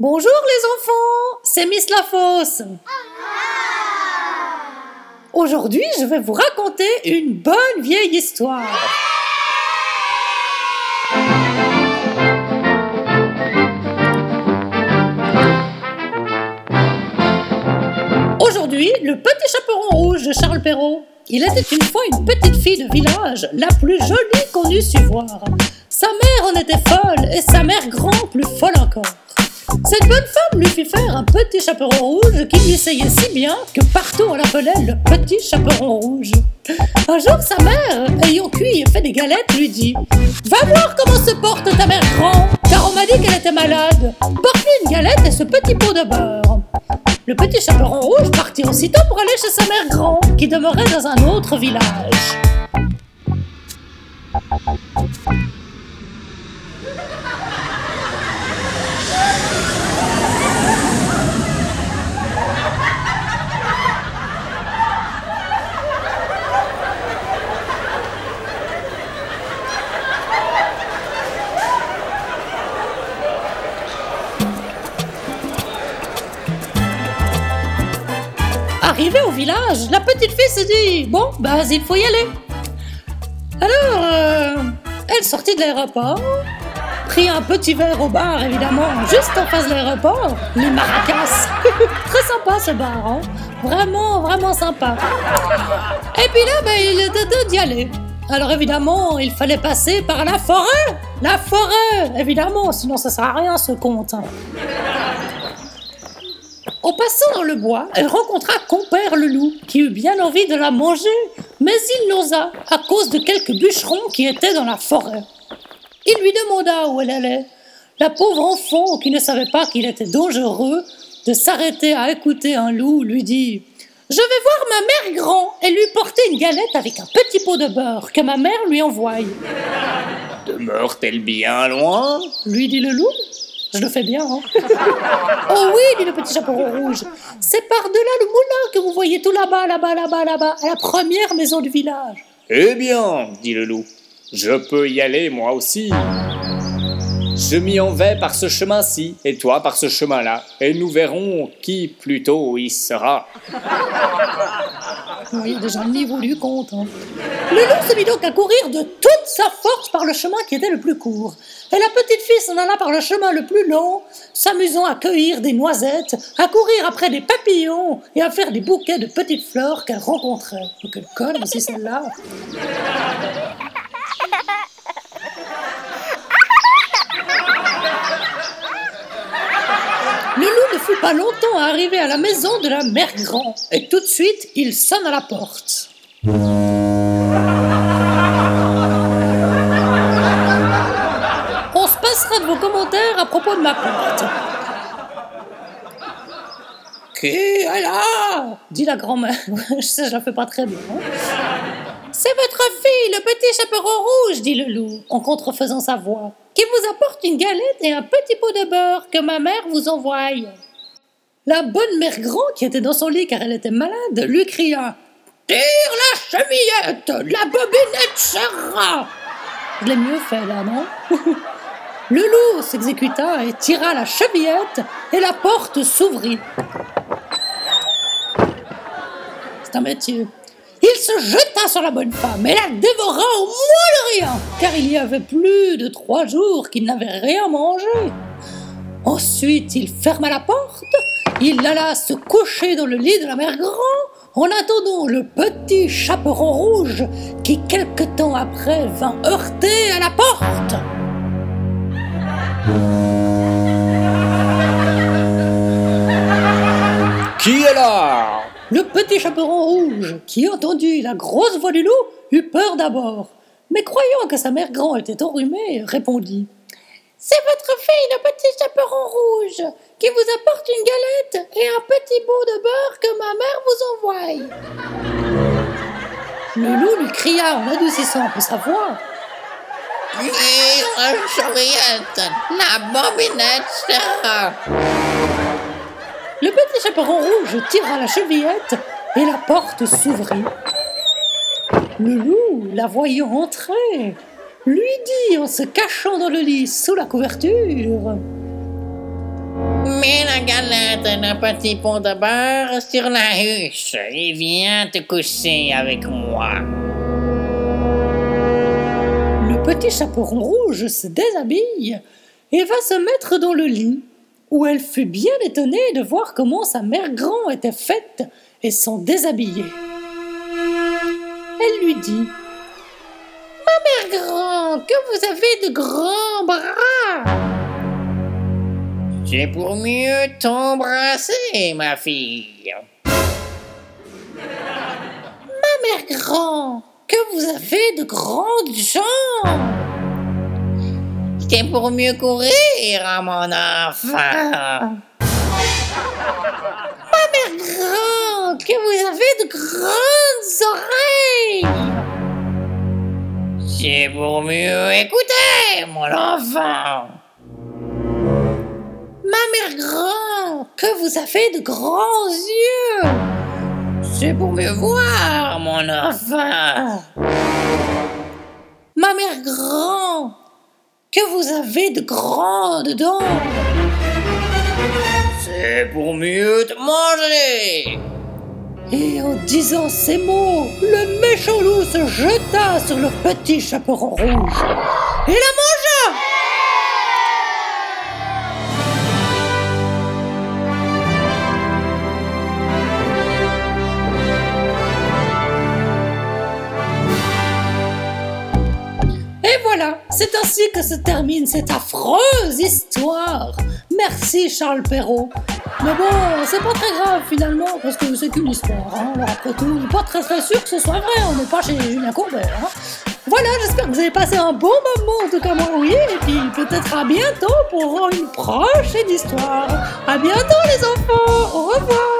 Bonjour les enfants, c'est Miss Lafosse. Aujourd'hui, je vais vous raconter une bonne vieille histoire. Aujourd'hui, le petit chaperon rouge de Charles Perrault. Il était une fois une petite fille de village, la plus jolie qu'on eût su voir. Sa mère en était folle et sa mère grand plus folle encore. Cette bonne femme lui fit faire un petit chaperon rouge qui lui essayait si bien que partout on l'appelait le petit chaperon rouge. Un jour, sa mère, ayant cuit et fait des galettes, lui dit Va voir comment se porte ta mère grand, car on m'a dit qu'elle était malade. Porte-lui une galette et ce petit pot de beurre. Le petit chaperon rouge partit aussitôt pour aller chez sa mère grand, qui demeurait dans un autre village. Arrivée au village, la petite fille se dit Bon, bah, il faut y aller. Alors, euh, elle sortit de l'aéroport, prit un petit verre au bar, évidemment, juste en face de l'aéroport, les maracas. Très sympa ce bar, hein Vraiment, vraiment sympa. Et puis là, ben, il était temps d'y aller. Alors évidemment, il fallait passer par la forêt. La forêt, évidemment, sinon ça sert à rien ce conte. En passant dans le bois, elle rencontra compère le loup, qui eut bien envie de la manger, mais il n'osa, à cause de quelques bûcherons qui étaient dans la forêt. Il lui demanda où elle allait. La pauvre enfant, qui ne savait pas qu'il était dangereux de s'arrêter à écouter un loup, lui dit Je vais voir ma mère grand et lui porter une galette avec un petit pot de beurre que ma mère lui envoie. Demeure-t-elle bien loin? Lui dit le loup. Je le fais bien, hein Oh oui, dit le petit chaperon rouge. C'est par-delà le moulin que vous voyez tout là-bas, là-bas, là-bas, là-bas, à la première maison du village. Eh bien, dit le loup, je peux y aller moi aussi. Je m'y en vais par ce chemin-ci, et toi par ce chemin-là, et nous verrons qui plutôt y sera. Oui, déjà compte. hein. Le loup se mit donc à courir de toute sa force par le chemin qui était le plus court. Et la petite fille s'en alla par le chemin le plus long, s'amusant à cueillir des noisettes, à courir après des papillons et à faire des bouquets de petites fleurs qu'elle rencontrait. Oh, quelle conne aussi celle-là longtemps à arriver à la maison de la mère grand, et tout de suite il sonne à la porte. On se passera de vos commentaires à propos de ma porte. Qui est là? dit la grand-mère. Je sais, je la fais pas très bien. hein. C'est votre fille, le petit chaperon rouge, dit le loup, en contrefaisant sa voix, qui vous apporte une galette et un petit pot de beurre que ma mère vous envoie. La bonne mère grand, qui était dans son lit car elle était malade, lui cria Tire la chevillette, la bobinette serra Je l'ai mieux fait là, non? Le loup s'exécuta et tira la chevillette et la porte s'ouvrit. C'est un métier. Il se jeta sur la bonne femme et la dévora au moins de rien, car il y avait plus de trois jours qu'il n'avait rien mangé. Ensuite, il ferma la porte, il alla se coucher dans le lit de la mère grand, en attendant le petit chaperon rouge qui, quelque temps après, vint heurter à la porte. Qui est là? Le petit chaperon rouge, qui entendit la grosse voix du loup, eut peur d'abord, mais croyant que sa mère grand était enrhumée, répondit C'est votre fille, le petit chaperon rouge, qui vous apporte une galette et un petit pot de beurre que ma mère vous envoie. Le loup lui cria en adoucissant un peu sa voix la bobinette. Le petit chaperon rouge tira la chevillette et la porte s'ouvrit. Le loup, la voyant entrer, lui dit en se cachant dans le lit sous la couverture la galette et le petit pot de beurre sur la huche et viens te coucher avec moi. Le petit chaperon rouge se déshabille et va se mettre dans le lit, où elle fut bien étonnée de voir comment sa mère grand était faite et s'en déshabillée. Elle lui dit mère grand, que vous avez de grands bras C'est pour mieux t'embrasser, ma fille. Ma mère grand, que vous avez de grandes jambes C'est pour mieux courir, mon enfant. Ma mère grand, que vous avez de grandes oreilles C'est pour mieux écouter, mon enfant. Ma mère grand, que vous avez de grands yeux C'est pour mieux voir, mon enfant. Ma mère grand, que vous avez de grandes dents C'est pour mieux te manger. Et en disant ces mots, le méchant loup se jeta sur le petit chaperon rouge et la mangea. Que se termine cette affreuse histoire. Merci Charles Perrault. Mais bon, c'est pas très grave finalement, parce que c'est qu'une histoire. Hein. Alors après tout, on n'est pas très très sûr que ce soit vrai, on n'est pas chez Julien Courbet. Hein. Voilà, j'espère que vous avez passé un bon moment en tout cas moi oui, et puis peut-être à bientôt pour une prochaine histoire. À bientôt les enfants, au revoir